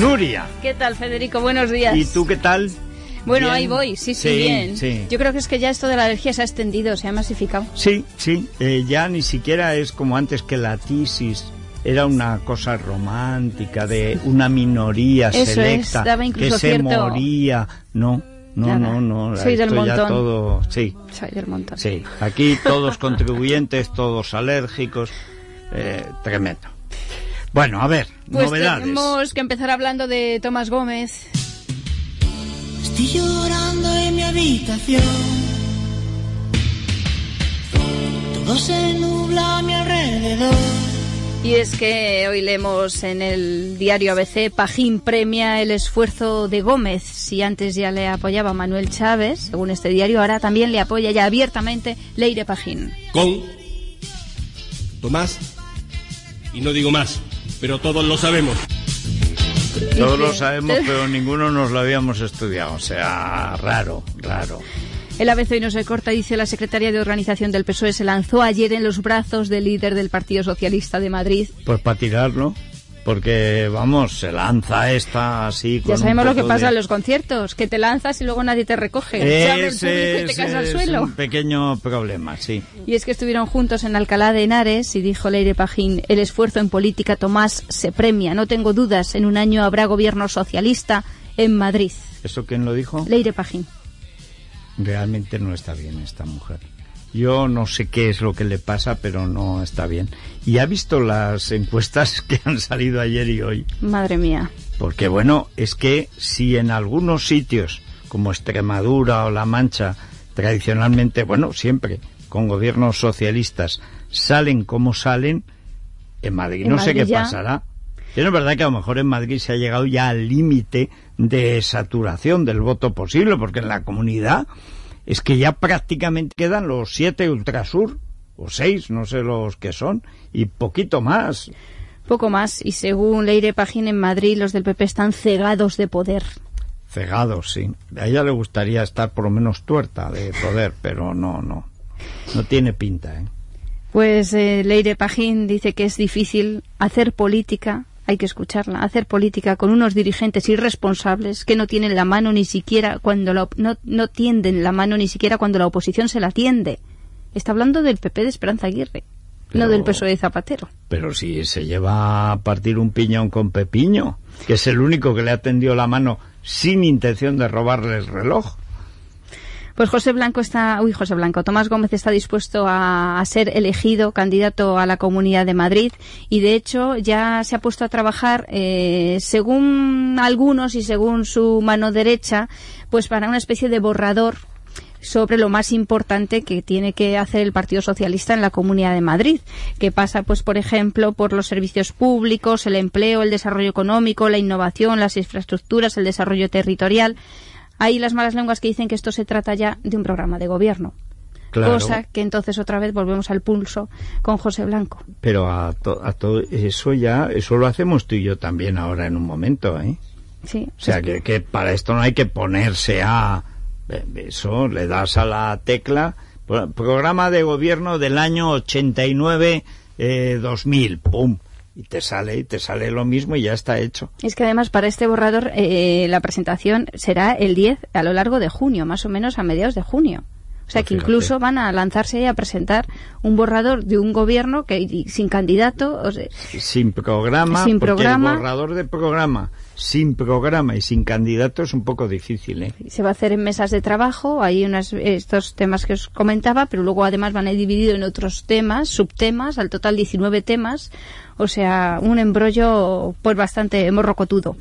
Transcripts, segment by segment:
Nuria. ¿Qué tal, Federico? Buenos días. ¿Y tú qué tal? Bueno, Bien. ahí voy, sí, sí, Sí, bien. sí. Yo creo que es que ya esto de la alergia se ha extendido, se ha masificado. Sí, sí, eh, ya ni siquiera es como antes que la tisis era una cosa romántica de una minoría Eso es, selecta daba que se cierto- moría. No, no, Nada. no, no. Soy del ya montón. todo, sí, Soy del montón. sí. Aquí todos contribuyentes, todos alérgicos, eh, tremendo. Bueno, a ver, Pues novedades. tenemos que empezar hablando de Tomás Gómez. Estoy llorando en mi habitación. Todo se nubla a mi alrededor. Y es que hoy leemos en el diario ABC, Pajín premia el esfuerzo de Gómez. Si antes ya le apoyaba Manuel Chávez, según este diario, ahora también le apoya ya abiertamente Leire Pajín. con Tomás y no digo más, pero todos lo sabemos. Todos lo sabemos, pero ninguno nos lo habíamos estudiado. O sea, raro, raro. El ABC hoy no se corta, dice la secretaria de organización del PSOE, se lanzó ayer en los brazos del líder del Partido Socialista de Madrid. Pues para tirarlo, porque vamos, se lanza esta así. Con Ya sabemos lo que pasa de- en los conciertos, que te lanzas y luego nadie te recoge. Se abre el público y te caes al suelo. un pequeño problema, sí. Y es que estuvieron juntos en Alcalá de Henares y dijo Leire Pajín, el esfuerzo en política Tomás se premia, no tengo dudas, en un año habrá gobierno socialista en Madrid. ¿Eso quién lo dijo? Leire Pajín. Realmente no está bien esta mujer. Yo no sé qué es lo que le pasa, pero no está bien. ¿Y ha visto las encuestas que han salido ayer y hoy? Madre mía. Porque bueno, es que si en algunos sitios como Extremadura o La Mancha, tradicionalmente, bueno, siempre con gobiernos socialistas, salen como salen, en Madrid En no sé qué ya. pasará. Pero es verdad que a lo mejor en Madrid se ha llegado ya al límite de saturación del voto posible, porque en la comunidad es que ya prácticamente quedan los siete Ultrasur, o seis, no sé los que son, y poquito más. Poco más. Y según Leire Pajín, en Madrid los del PP están cegados de poder. Cegados, sí. A ella le gustaría estar por lo menos tuerta de poder, pero no, no. No tiene pinta, ¿eh? Pues eh, Leire Pajín dice que es difícil hacer política, hay que escucharla, hacer política con unos dirigentes irresponsables que no tienen la mano ni siquiera cuando la, no, no tienden la mano ni siquiera cuando la oposición se la tiende. Está hablando del PP de Esperanza Aguirre, Pero- no del PSOE de Zapatero. Pero si se lleva a partir un piñón con Pepiño, que es el único que le ha tendido la mano sin intención de robarle el reloj. Pues José Blanco está, uy, José Blanco, Tomás Gómez está dispuesto a, ser elegido candidato a la Comunidad de Madrid y de hecho ya se ha puesto a trabajar, eh, según algunos y según su mano derecha, pues para una especie de borrador sobre lo más importante que tiene que hacer el Partido Socialista en la Comunidad de Madrid, que pasa, pues, por ejemplo, por los servicios públicos, el empleo, el desarrollo económico, la innovación, las infraestructuras, el desarrollo territorial. Hay las malas lenguas que dicen que esto se trata ya de un programa de gobierno. Claro. Cosa que entonces otra vez volvemos al pulso con José Blanco. Pero a, to- a todo eso ya, eso lo hacemos tú y yo también ahora en un momento, ¿eh? Sí. O sea, que, que para esto no hay que ponerse a... eh, Eso, le das a la tecla, pro- programa de gobierno del año 89, eh, 2000, pum, y te sale, y te sale lo mismo y ya está hecho. Es que además para este borrador eh, la presentación será el 10 a lo largo de junio, más o menos a mediados de junio. O sea Pues que fíjate. incluso van a lanzarse a presentar un borrador de un gobierno que sin candidato. o sea, Sin programa, Sin porque programa. el borrador de programa, sin programa y sin candidato es un poco difícil, ¿eh? se va a hacer en mesas de trabajo, hay unas, estos temas que os comentaba, pero luego además van a ir dividido en otros temas, subtemas, al total 19 temas, o sea, un embrollo pues bastante morrocotudo.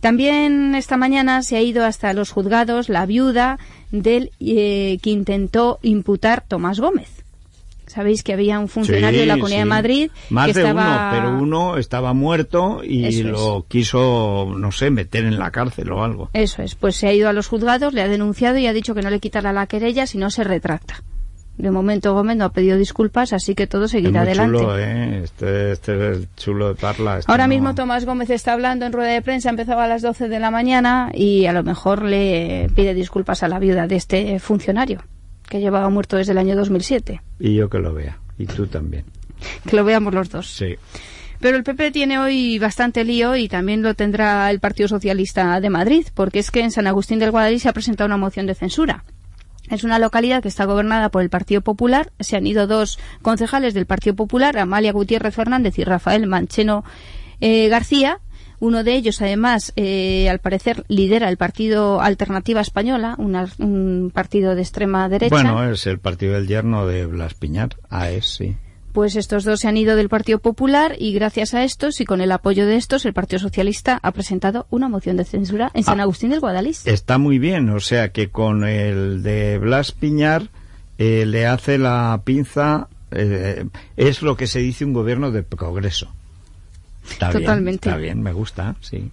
También esta mañana se ha ido hasta los juzgados la viuda del eh, que intentó imputar Tomás Gómez. Sabéis que había un funcionario de la Sí, Comunidad de sí. Madrid Más que de estaba... uno, pero uno estaba muerto y Eso es. lo quiso, no sé, meter en la cárcel o algo. Eso es, pues se ha ido a los juzgados, le ha denunciado y ha dicho que no le quitará la querella si no se retracta. De momento Gómez no ha pedido disculpas, así que todo Es seguirá muy adelante. chulo, ¿eh? Este, este es el chulo de Parla. este Ahora no- mismo Tomás Gómez está hablando en rueda de prensa, empezaba a las 12 de la mañana y a lo mejor le pide disculpas a la viuda de este funcionario, que llevaba muerto desde el año 2007. Y yo que lo vea. Y tú también. Que lo veamos los dos. Sí. Pero el PP tiene hoy bastante lío y también lo tendrá el Partido Socialista de Madrid, porque es que en San Agustín del Guadalí se ha presentado una moción de censura. Es una localidad que está gobernada por el Partido Popular. Se han ido dos concejales del Partido Popular, Amalia Gutiérrez Fernández y Rafael Mancheno eh, García. Uno de ellos, además, eh, al parecer, lidera el Partido Alternativa Española, una- un partido de extrema derecha. Bueno, es el partido del yerno de Blas Piñar. Ah, es, sí. Pues estos dos se han ido del Partido Popular y gracias a estos y con el apoyo de estos, el Partido Socialista ha presentado una moción de censura en San Ah. Agustín del Guadalís. Está muy bien, o sea que con el de Blas Piñar eh, le hace la pinza, eh, es lo que se dice un gobierno de progreso. Está Totalmente. Bien, está bien, me gusta, sí.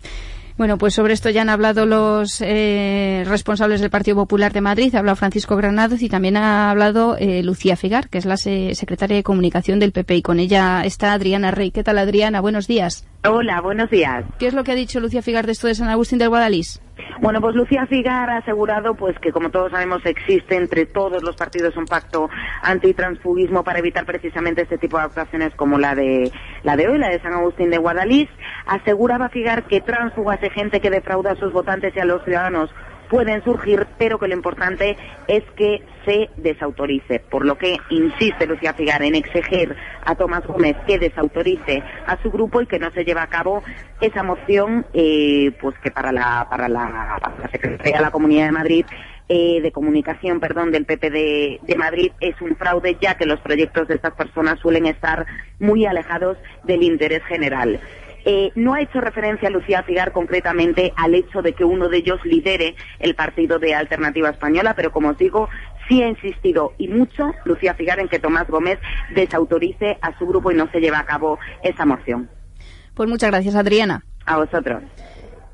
Bueno, pues sobre esto ya han hablado los eh, responsables del Partido Popular de Madrid, ha hablado Francisco Granados y también ha hablado eh, Lucía Figar, que es la se- secretaria de Comunicación del PP y con ella está Adriana Rey. ¿Qué tal Adriana? Buenos días. Hola, buenos días. ¿Qué es lo que ha dicho Lucía Figar de esto de San Agustín del Guadalís? Bueno, pues Lucía Figar ha asegurado pues que como todos sabemos existe entre todos los partidos un pacto antitransfugismo para evitar precisamente este tipo de actuaciones como la de la de hoy, la de San Agustín de Guadalís. Aseguraba Figar que tránsfugas y gente que defrauda a sus votantes y a los ciudadanos pueden surgir, pero que lo importante es que se desautorice. Por lo que insiste Lucía Figar en exigir a Tomás Gómez que desautorice a su grupo y que no se lleve a cabo esa moción, eh, pues que para la, para la, para Secretaría de la Comunidad de Madrid eh, de comunicación, perdón, del PP de, de Madrid es un fraude, ya que los proyectos de estas personas suelen estar muy alejados del interés general. Eh, no ha hecho referencia Lucía Figar concretamente al hecho de que uno de ellos lidere el partido de Alternativa Española, pero como os digo, sí ha insistido y mucho Lucía Figar en que Tomás Gómez desautorice a su grupo y no se lleve a cabo esa moción. Pues muchas gracias Adriana. A vosotros.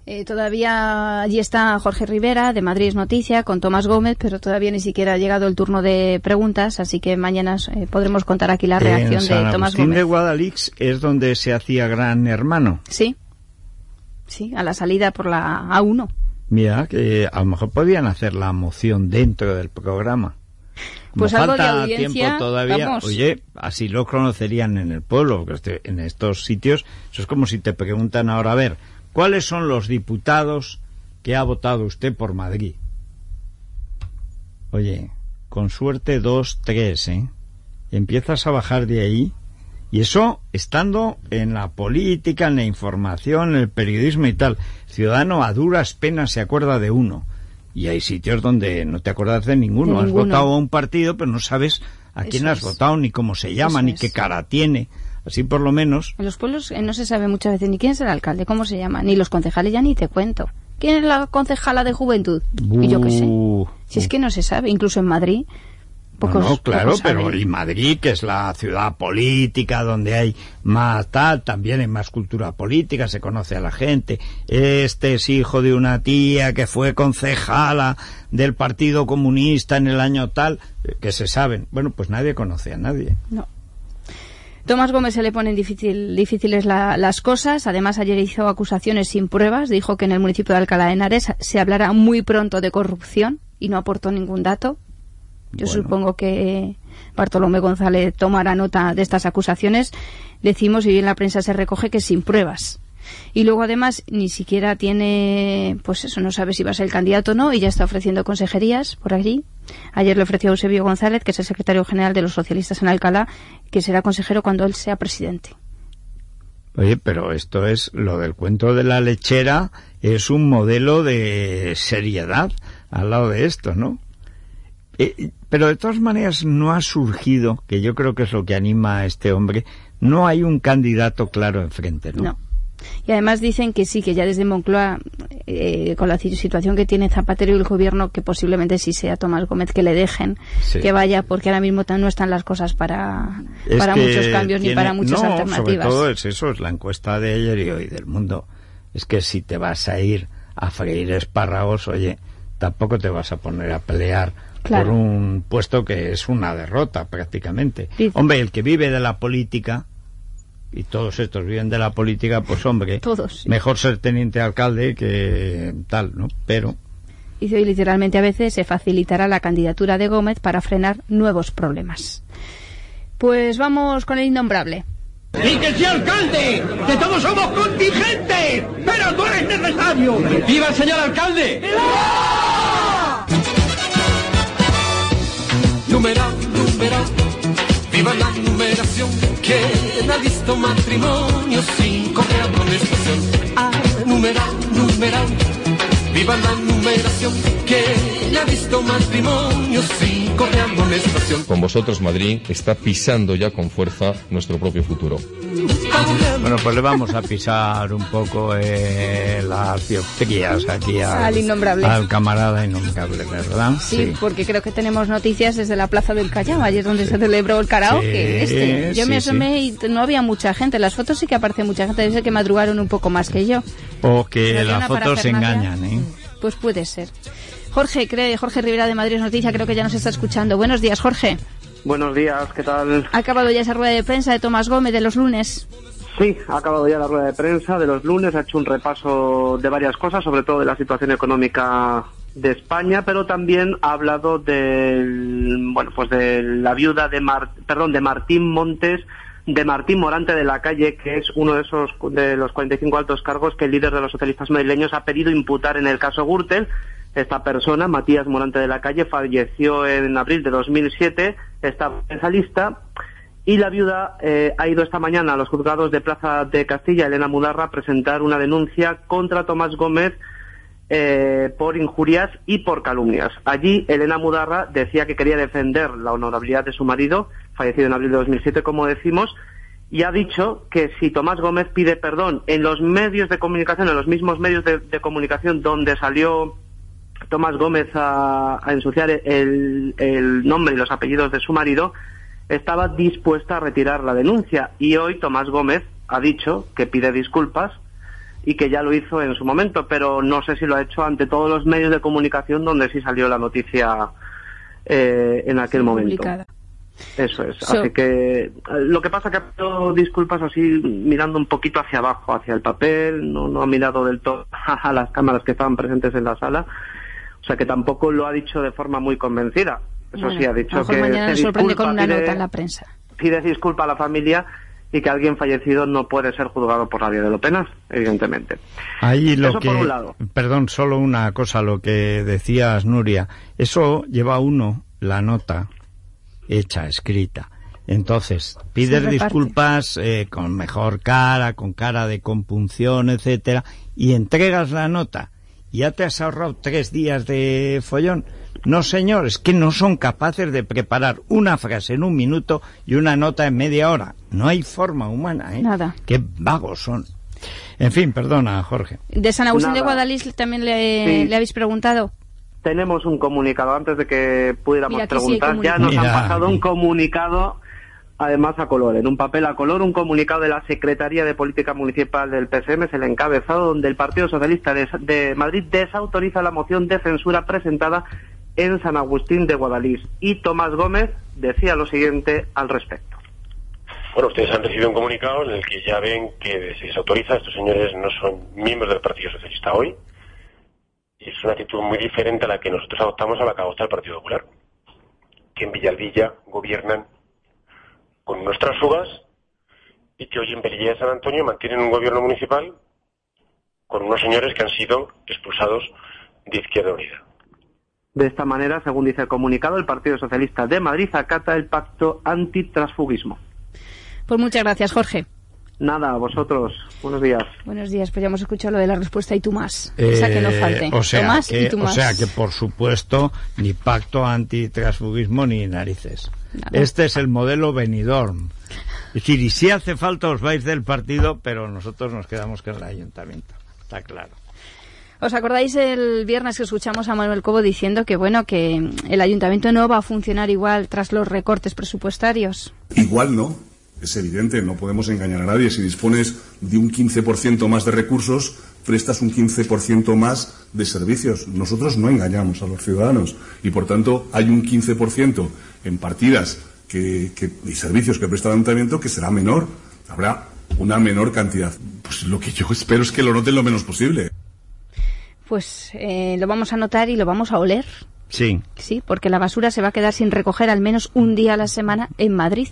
Eh, todavía allí está Jorge Rivera de Madrid es Noticia con Tomás Gómez, pero todavía ni siquiera ha llegado el turno de preguntas, así que mañana eh, podremos contar aquí la reacción en San de Tomás Agustín Gómez. de Guadalix es donde se hacía Gran Hermano. Sí, sí, a la salida por la A1. Mira, que a lo mejor podían hacer la moción dentro del programa. Como Pues algo de falta audiencia, tiempo todavía, vamos. oye, así lo conocerían en el pueblo, porque en estos sitios, eso es como si te preguntan ahora, a ver, ¿cuáles son los diputados que ha votado usted por Madrid? Oye, con suerte dos, tres, ¿eh? Empiezas a bajar de ahí, y eso estando en la política, en la información, en el periodismo y tal. Ciudadano a duras penas se acuerda de uno. Y hay sitios donde no te acuerdas de ninguno. De Has ninguno. votado a un partido, pero no sabes a quién Eso has es. votado, ni cómo se llama, Eso ni qué cara tiene. Así por lo menos. En los pueblos eh, no se sabe muchas veces ni quién es el alcalde, cómo se llama, ni los concejales ya ni te cuento. ¿Quién es la concejala de juventud? Y yo qué sé. Uh, Si es que no se sabe, incluso en Madrid. Pocos, no, claro, pocos pero y Madrid, que es la ciudad política donde hay más tal, también hay más cultura política, se conoce a la gente. Este es hijo de una tía que fue concejala del Partido Comunista en el año tal, eh, que se saben. Bueno, pues nadie conoce a nadie. No. Tomás Gómez se le ponen difícil, difíciles la- las cosas. Además, ayer hizo acusaciones sin pruebas. Dijo que en el municipio de Alcalá de Henares se hablará muy pronto de corrupción y no aportó ningún dato. Yo Bueno. supongo que Bartolomé González tomará nota de estas acusaciones. Decimos, y bien la prensa se recoge, que sin pruebas. Y luego además ni siquiera tiene, pues eso, no sabe si va a ser el candidato o no y ya está ofreciendo consejerías por allí. Ayer le ofreció a Eusebio González, que es el secretario general de los socialistas en Alcalá, que será consejero cuando él sea presidente. Oye, pero esto es lo del cuento de la lechera, es un modelo de seriedad al lado de esto, ¿no? Eh, pero de todas maneras no ha surgido, que yo creo que es lo que anima a este hombre, no hay un candidato claro enfrente, ¿no? No. Y además dicen que sí, que ya desde Moncloa, eh, con la situación que tiene Zapatero y el gobierno, que posiblemente sí sea Tomás Gómez que le dejen Sí. que vaya, porque ahora mismo no están las cosas para, Es para muchos cambios ni para muchas no, alternativas. Sobre todo es eso, es la encuesta de ayer y hoy del mundo. Es que si te vas a ir a freír espárragos, oye, tampoco te vas a poner a pelear Claro. por un puesto que es una derrota prácticamente. Hombre, el que vive de la política, y todos estos viven de la política, pues hombre, Todos, sí. mejor ser teniente alcalde que tal, ¿no? Pero Y hoy literalmente a veces se facilitará la candidatura de Gómez para frenar nuevos problemas. Pues vamos con el innombrable. ¡Y que sea alcalde! ¡Que todos somos contingentes! ¡Pero tú eres necesario! ¡Viva el señor alcalde! Numeral, numeral, viva la numeración. ¿Quién ha visto matrimonio sin correa amonestación? Ah, numeral, numeral, viva la numeración. ¿Quién ha visto matrimonio sin amonestación? Con vosotros Madrid está pisando ya con fuerza nuestro propio futuro. bueno, pues le vamos a pisar un poco eh, las dioptrías aquí al, Al innombrable. al camarada innombrable, ¿verdad? Sí, porque creo que tenemos noticias desde la Plaza del Callao, ayer donde se celebró el karaoke. Sí, este. Yo sí, me asomé y no había mucha gente. Las fotos sí que aparece mucha gente. Debe ser que madrugaron un poco más que yo. O que Pero las fotos engañan, ¿eh? Pues puede ser. Jorge, cree, Jorge Rivera de Madrid Noticia, creo que ya nos está escuchando. Buenos días, Jorge. Buenos días, ¿qué tal? Ha acabado ya esa rueda de prensa de Tomás Gómez de los lunes. Sí, ha acabado ya la rueda de prensa de los lunes, ha hecho un repaso de varias cosas, sobre todo de la situación económica de España, pero también ha hablado del, bueno, pues de la viuda de Mar- perdón, de Martín Montes, de Martín Morante de la Calle, que es uno de esos de los 45 altos cargos que el líder de los socialistas madrileños ha pedido imputar en el caso Gürtel. Esta persona, Matías Morante de la Calle, falleció en abril de 2007, estaba en esa lista y la viuda eh, ha ido esta mañana a los juzgados de Plaza de Castilla, Elena Mudarra, a presentar una denuncia contra Tomás Gómez eh, por injurias y por calumnias. Allí, Elena Mudarra decía que quería defender la honorabilidad de su marido, fallecido en abril de 2007, como decimos, y ha dicho que si Tomás Gómez pide perdón en los medios de comunicación, en los mismos medios de, comunicación donde salió Tomás Gómez a, ensuciar el nombre y los apellidos de su marido, estaba dispuesta a retirar la denuncia. Y hoy Tomás Gómez ha dicho que pide disculpas y que ya lo hizo en su momento, pero no sé si lo ha hecho ante todos los medios de comunicación donde sí salió la noticia eh, en aquel momento. Publicada. Eso es. So- Así que eh, lo que pasa que ha pedido disculpas así mirando un poquito hacia abajo, hacia el papel, no, no ha mirado del todo a las cámaras que estaban presentes en la sala. O sea que tampoco lo ha dicho de forma muy convencida. Eso Bueno, sí, ha a dicho lo mejor que mañana se nos sorprende disculpa, con una pide- nota en la prensa. pide disculpa a la familia y que alguien fallecido no puede ser juzgado por la vía de lo penal, evidentemente. Ahí lo Eso que, por un lado. perdón, solo una cosa, lo que decías, Nuria. Eso lleva uno la nota hecha, escrita. Entonces, pides disculpas eh, con mejor cara, con cara de compunción, etcétera, y entregas la nota. Ya te has ahorrado tres días de follón. No, señores, que no son capaces de preparar una frase en un minuto y una nota en media hora. No hay forma humana, ¿eh? Nada. Qué vagos son. En fin, perdona, Jorge. De San Agustín de Nada. Guadalís también le, Sí. le habéis preguntado. Tenemos un comunicado antes de que pudiéramos Mira, sí preguntar. ya nos han pasado un comunicado, además a color, en un papel a color, un comunicado de la Secretaría de Política Municipal del PSM, es el encabezado, donde el Partido Socialista de, de Madrid desautoriza la moción de censura presentada en San Agustín de Guadalís. Y Tomás Gómez decía lo siguiente al respecto. Bueno, ustedes han recibido un comunicado en el que ya ven que se desautoriza. Estos señores no son miembros del Partido Socialista hoy. Es una actitud muy diferente a la que nosotros adoptamos a la que adopta el Partido Popular. Que en Villalvilla gobiernan con nuestras fugas y que hoy en Pelilla de San Antonio mantienen un gobierno municipal con unos señores que han sido expulsados de Izquierda Unida. De esta manera, según dice el comunicado, el Partido Socialista de Madrid acata el pacto antitransfugismo. Pues muchas gracias, Jorge. Nada, a vosotros. Buenos días. Buenos días, pues ya hemos escuchado lo de la respuesta y tú más. Esa que no falte. Eh, o, sea Tomás que, y tú o sea que, por supuesto, ni pacto antitransfugismo ni narices. Nada. Este es el modelo Benidorm. Es decir, y si hace falta os vais del partido, pero nosotros nos quedamos con el ayuntamiento. Está claro. ¿Os acordáis el viernes que escuchamos a Manuel Cobo diciendo que bueno que el ayuntamiento no va a funcionar igual tras los recortes presupuestarios? Igual no, es evidente, no podemos engañar a nadie. Si dispones de un 15% más de recursos, prestas un 15% más de servicios. Nosotros no engañamos a los ciudadanos y, por tanto, hay un 15% en partidas que, que- y servicios que presta el ayuntamiento que será menor. Habrá una menor cantidad. Pues lo que yo espero es que lo noten lo menos posible. Pues eh, lo vamos a notar y lo vamos a oler, Sí. sí, porque la basura se va a quedar sin recoger al menos un día a la semana en Madrid.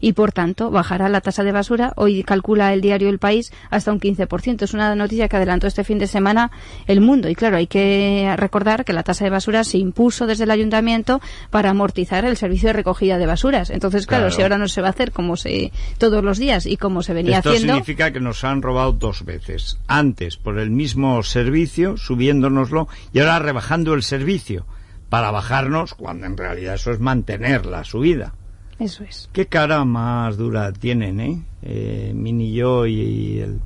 Y por tanto bajará la tasa de basura. Hoy calcula el diario El País hasta un 15%. Es una noticia que adelantó este fin de semana El Mundo. Y claro, hay que recordar que la tasa de basura se impuso desde el ayuntamiento para amortizar el servicio de recogida de basuras. Entonces, claro, Claro. si ahora no se va a hacer como se todos los días y como se venía Esto haciendo. significa que nos han robado dos veces. Antes por el mismo servicio, subiéndonoslo, y ahora rebajando el servicio para bajarnos, cuando en realidad eso es mantener la subida. Eso es. Qué cara más dura tienen, ¿eh? eh Mini yo y el.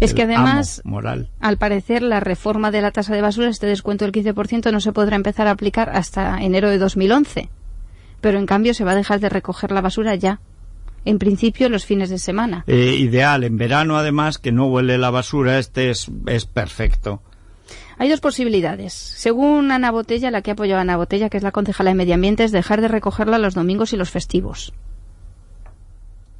Es el que además, amo moral. al parecer, la reforma de la tasa de basura, este descuento del 15%, no se podrá empezar a aplicar hasta enero de 2011. Pero en cambio se va a dejar de recoger la basura ya. En principio, los fines de semana. Eh, ideal en verano, además, que no huele la basura, este es, es perfecto. Hay dos posibilidades. Según Ana Botella, la que apoyó a Ana Botella, que es la concejala de Medio Ambiente, es dejar de recogerla los domingos y los festivos.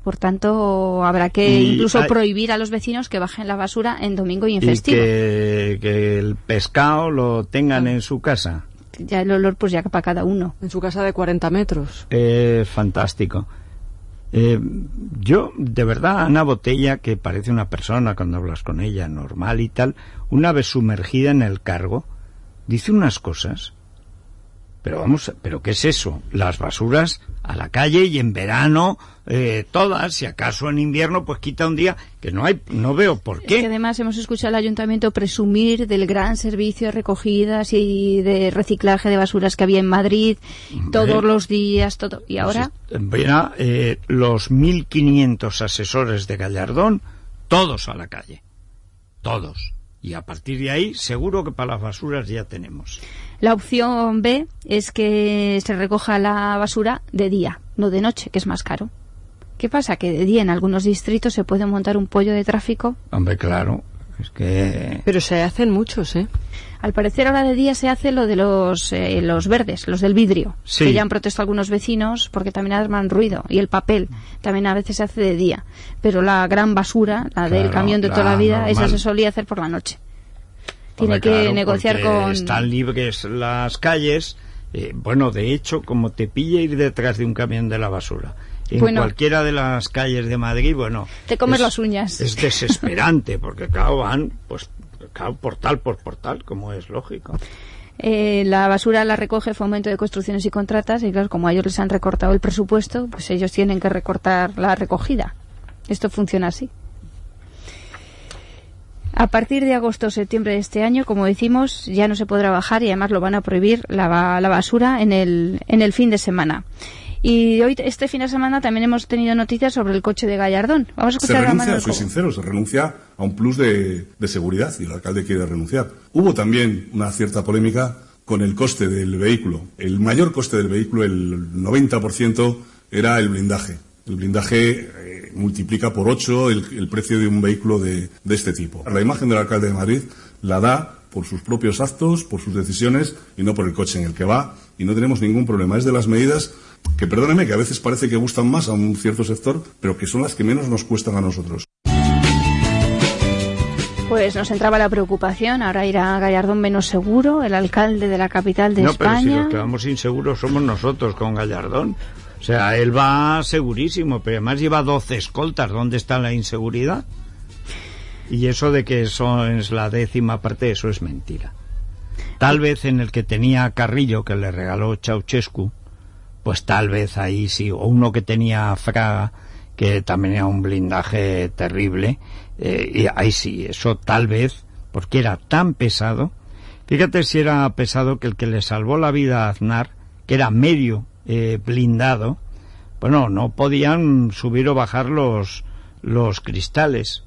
Por tanto, habrá que Y incluso hay- prohibir a los vecinos que bajen la basura en domingo y en Y festivo. que, que el pescado lo tengan en su casa. Ya el olor, pues ya para cada uno. En su casa de 40 metros. Eh, fantástico. Eh, yo, de verdad, Ana Botella, que parece una persona cuando hablas con ella normal y tal, una vez sumergida en el cargo, dice unas cosas. Pero vamos, ¿pero qué es eso? Las basuras a la calle y en verano eh, todas, si acaso en invierno pues quita un día, que no hay, no veo por Es que qué. además hemos escuchado al ayuntamiento presumir del gran servicio de recogidas y de reciclaje de basuras que había en Madrid todos los días, todo. Y ahora, Mira, eh, los 1.500 asesores de Gallardón, todos a la calle. Todos. Y a partir de ahí, seguro que para las basuras ya tenemos. la opción B es que se recoja la basura de día, no de noche, que es más caro. ¿Qué pasa? Que de día en algunos distritos se puede montar un pollo de tráfico. Hombre, claro. Es que. Pero se hacen muchos, ¿eh? Al parecer ahora de día se hace lo de los, eh, los verdes, los del vidrio, Sí. que ya han protestado algunos vecinos porque también arman ruido. Y el papel también a veces se hace de día. Pero la gran basura, la del camión de toda la vida, esa se solía hacer por la noche. Tiene Hombre, que claro, negociar con... Están libres las calles. eh, bueno, de hecho, como te pilla ir detrás de un camión de la basura. En Bueno. cualquiera de las calles de Madrid, bueno. Te comes es- las uñas. Es desesperante, porque claro, van, pues, claro, portal por portal, como es lógico. Eh, la basura la recoge Fomento de Construcciones y Contratas y claro, como a ellos les han recortado el presupuesto, pues ellos tienen que recortar la recogida. Esto funciona así. A partir de agosto o septiembre de este año, como decimos, ya no se podrá bajar y además lo van a prohibir la, la basura en el, en el fin de semana. Y hoy, este fin de semana, también hemos tenido noticias sobre el coche de Gallardón. Vamos a Se escuchar a renuncia, Manuel soy sincero, se renuncia a un plus de, de seguridad y el alcalde quiere renunciar. Hubo también una cierta polémica con el coste del vehículo. El mayor coste del vehículo, el 90%, era el blindaje. El blindaje eh, multiplica por 8 el, el precio de un vehículo de, de este tipo. La imagen del alcalde de Madrid la da por sus propios actos, por sus decisiones y no por el coche en el que va. Y no tenemos ningún problema. Es de las medidas que, perdóneme, que a veces parece que gustan más a un cierto sector, pero que son las que menos nos cuestan a nosotros. Pues nos entraba la preocupación, ahora irá Gallardón menos seguro, el alcalde de la capital de no, pero si España. los que vamos inseguros somos nosotros con Gallardón. O sea, él va segurísimo, pero además lleva 12 escoltas. ¿Dónde está la inseguridad? Y eso de que eso es la décima parte, eso es mentira. Tal vez en el que tenía Carrillo, que le regaló Ceausescu, pues tal vez ahí sí, o uno que tenía Fraga, que también era un blindaje terrible, eh, y ahí sí, eso tal vez, porque era tan pesado, fíjate si era pesado que el que le salvó la vida a Aznar, que era medio eh, blindado, bueno, no podían subir o bajar los, los cristales,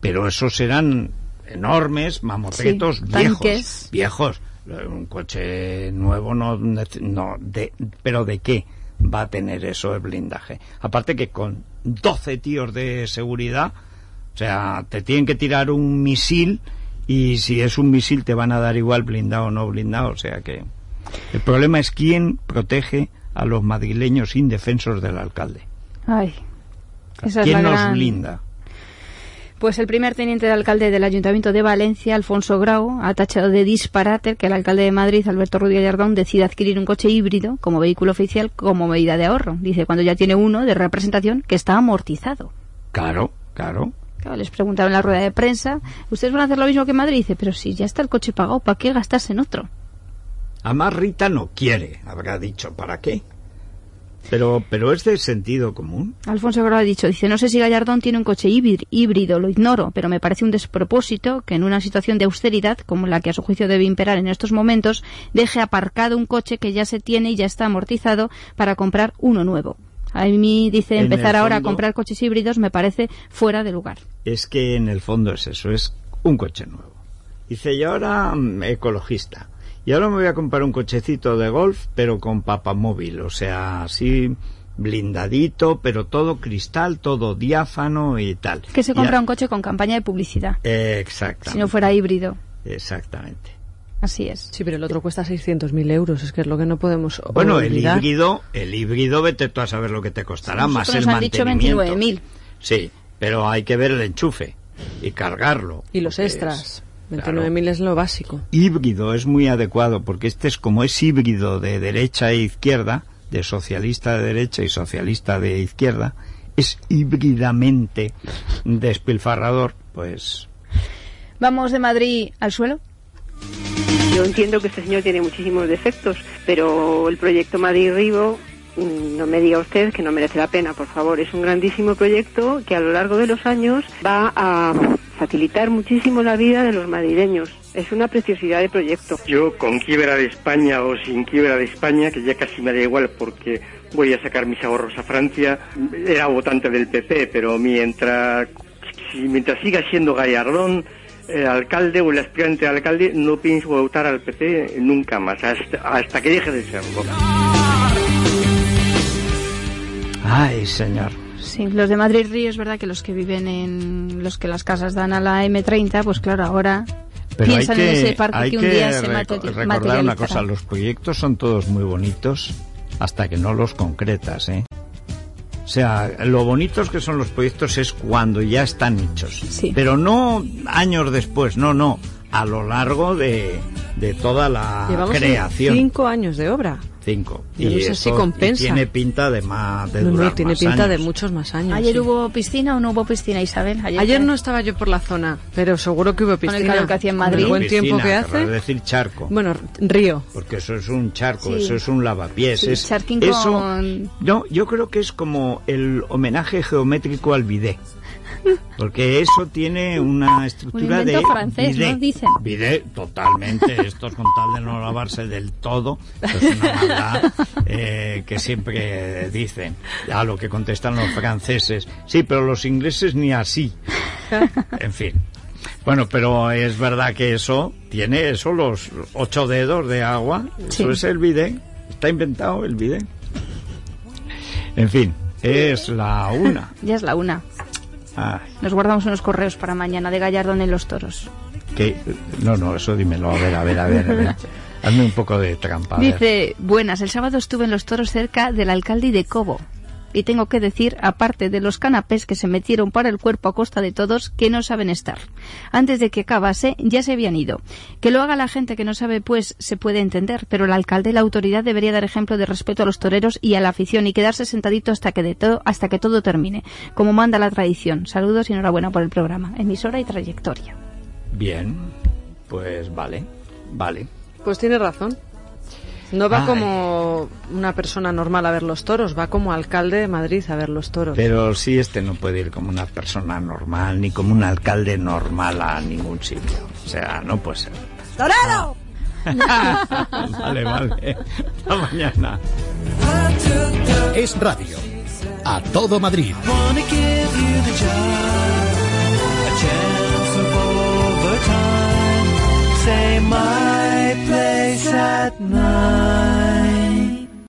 pero esos eran enormes, mamotretos, Sí, viejos, viejos. Un coche nuevo no, no de, pero de qué va a tener eso el blindaje. Aparte que con 12 tíos de seguridad, o sea, te tienen que tirar un misil y si es un misil te van a dar igual blindado o no blindado, o sea que el problema es quién protege a los madrileños indefensos del alcalde. Ay, esa ¿Quién nos gran- blinda? Pues el primer teniente de alcalde del Ayuntamiento de Valencia, Alfonso Grau, ha tachado de disparate que el alcalde de Madrid, Alberto Ruiz Gallardón, decida adquirir un coche híbrido como vehículo oficial como medida de ahorro. Dice, cuando ya tiene uno de representación que está amortizado. Claro, claro. Claro, les preguntaron en la rueda de prensa, ¿ustedes van a hacer lo mismo que Madrid? Dice, pero si ya está el coche pagado, ¿para qué gastarse en otro? Además Rita no quiere, habrá dicho, ¿para qué? Pero, pero es de sentido común. Alfonso Grau ha dicho, dice, no sé si Gallardón tiene un coche híbrid- híbrido, lo ignoro, pero me parece un despropósito que en una situación de austeridad, como la que a su juicio debe imperar en estos momentos, deje aparcado un coche que ya se tiene y ya está amortizado para comprar uno nuevo. A mí, dice, En empezar ahora a comprar coches híbridos me parece fuera de lugar. Es que en el fondo es eso, es un coche nuevo. Dice, yo ahora mm, ecologista. Y ahora me voy a comprar un cochecito de golf, pero con papamóvil, o sea, así blindadito, pero todo cristal, todo diáfano y tal. Que se compra un coche con campaña de publicidad, Eh, si Exactamente. no fuera híbrido. Exactamente. Así es. Sí, pero el otro cuesta 600.000 euros, es que es lo que no podemos Bueno, el híbrido, el híbrido, vete tú a saber lo que te costará, más el nos han dicho mantenimiento. 29.000. Sí, pero hay que ver el enchufe y cargarlo. Y los extras. es- 29.000 es lo básico. híbrido es muy adecuado porque este es como es híbrido de derecha e izquierda, de socialista de derecha y socialista de izquierda, es híbridamente despilfarrador, pues Vamos de Madrid al suelo. Yo entiendo que este señor tiene muchísimos defectos, pero el proyecto Madrid-Rivo, mm, no me diga usted que no merece la pena, por favor. Es un grandísimo proyecto que a lo largo de los años va a facilitar muchísimo la vida de los madrileños. Es una preciosidad de proyecto. Yo con quiebra de España o sin quiebra de España, que ya casi me da igual porque voy a sacar mis ahorros a Francia, era votante del PP, pero mientras, mientras siga siendo Gallardón el alcalde o el aspirante alcalde, no pienso votar al PP nunca más, hasta, hasta que deje de serlo. Ay, señor. Sí, los de Madrid Río es verdad que los que viven en los que las casas dan a la M30, pues claro, ahora Pero hay piensan que, en ese parque hay que un que día se reco- materi- recordar una cosa, los proyectos son todos muy bonitos hasta que no los concretas, ¿eh? O sea, lo bonitos que son los proyectos es cuando ya están hechos. Pero no años después, no, no. A lo largo de, de toda la Llevamos creación. cinco años de obra. Cinco. No sé si eso- compensa. y tiene pinta de más. De No, no, durar tiene más pinta de años. muchos más años. Ayer sí. hubo piscina o no hubo piscina, Isabel. Ayer, Ayer no estaba yo por la zona, pero seguro que hubo Con el piscina. calor que hacía en Madrid. El buen tiempo Piscina, que querrás hace. decir charco. Bueno, río. Porque eso es un charco, Sí. eso es un lavapiés. Sí, es, charquín eso, con- No, yo creo que es como el homenaje geométrico al bidet. Porque eso tiene una estructura Un de francés, bidet. ¿no? Dicen. Bidet, totalmente. Esto es con tal de no lavarse del todo. Es una maldad eh, que siempre dicen. A lo que contestan los franceses. Sí, pero los ingleses ni así. En fin. Bueno, pero es verdad que eso tiene eso, los ocho dedos de agua. Eso es el bidet. Está inventado el bidet. En fin, es la una. Ya es la una. Ay, Nos guardamos unos correos para mañana de Gallardón en los toros. que, no, no, eso dímelo. A ver, a ver, a ver. A ver. Hazme un poco de trampa. Dice, buenas, el sábado estuve en los toros cerca del alcalde de Cobo. Y tengo que decir, aparte de los canapés que se metieron para el cuerpo a costa de todos, que no saben estar. Antes de que acabase, ya se habían ido. Que lo haga la gente que no sabe, pues se puede entender, pero el alcalde y la autoridad debería dar ejemplo de respeto a los toreros y a la afición y quedarse sentadito hasta que, de todo, hasta que todo termine, como manda la tradición. Saludos y enhorabuena por el programa. Emisora y trayectoria. Bien, pues vale, vale. Pues tiene razón. No va Ay. como una persona normal a ver los toros, va como alcalde de Madrid a ver los toros. Pero sí, este no puede ir como una persona normal, ni como un alcalde normal a ningún sitio. O sea, no puede ser. ¡Torero! vale, vale. Hasta mañana. Es radio. A todo Madrid. Say my place at nine.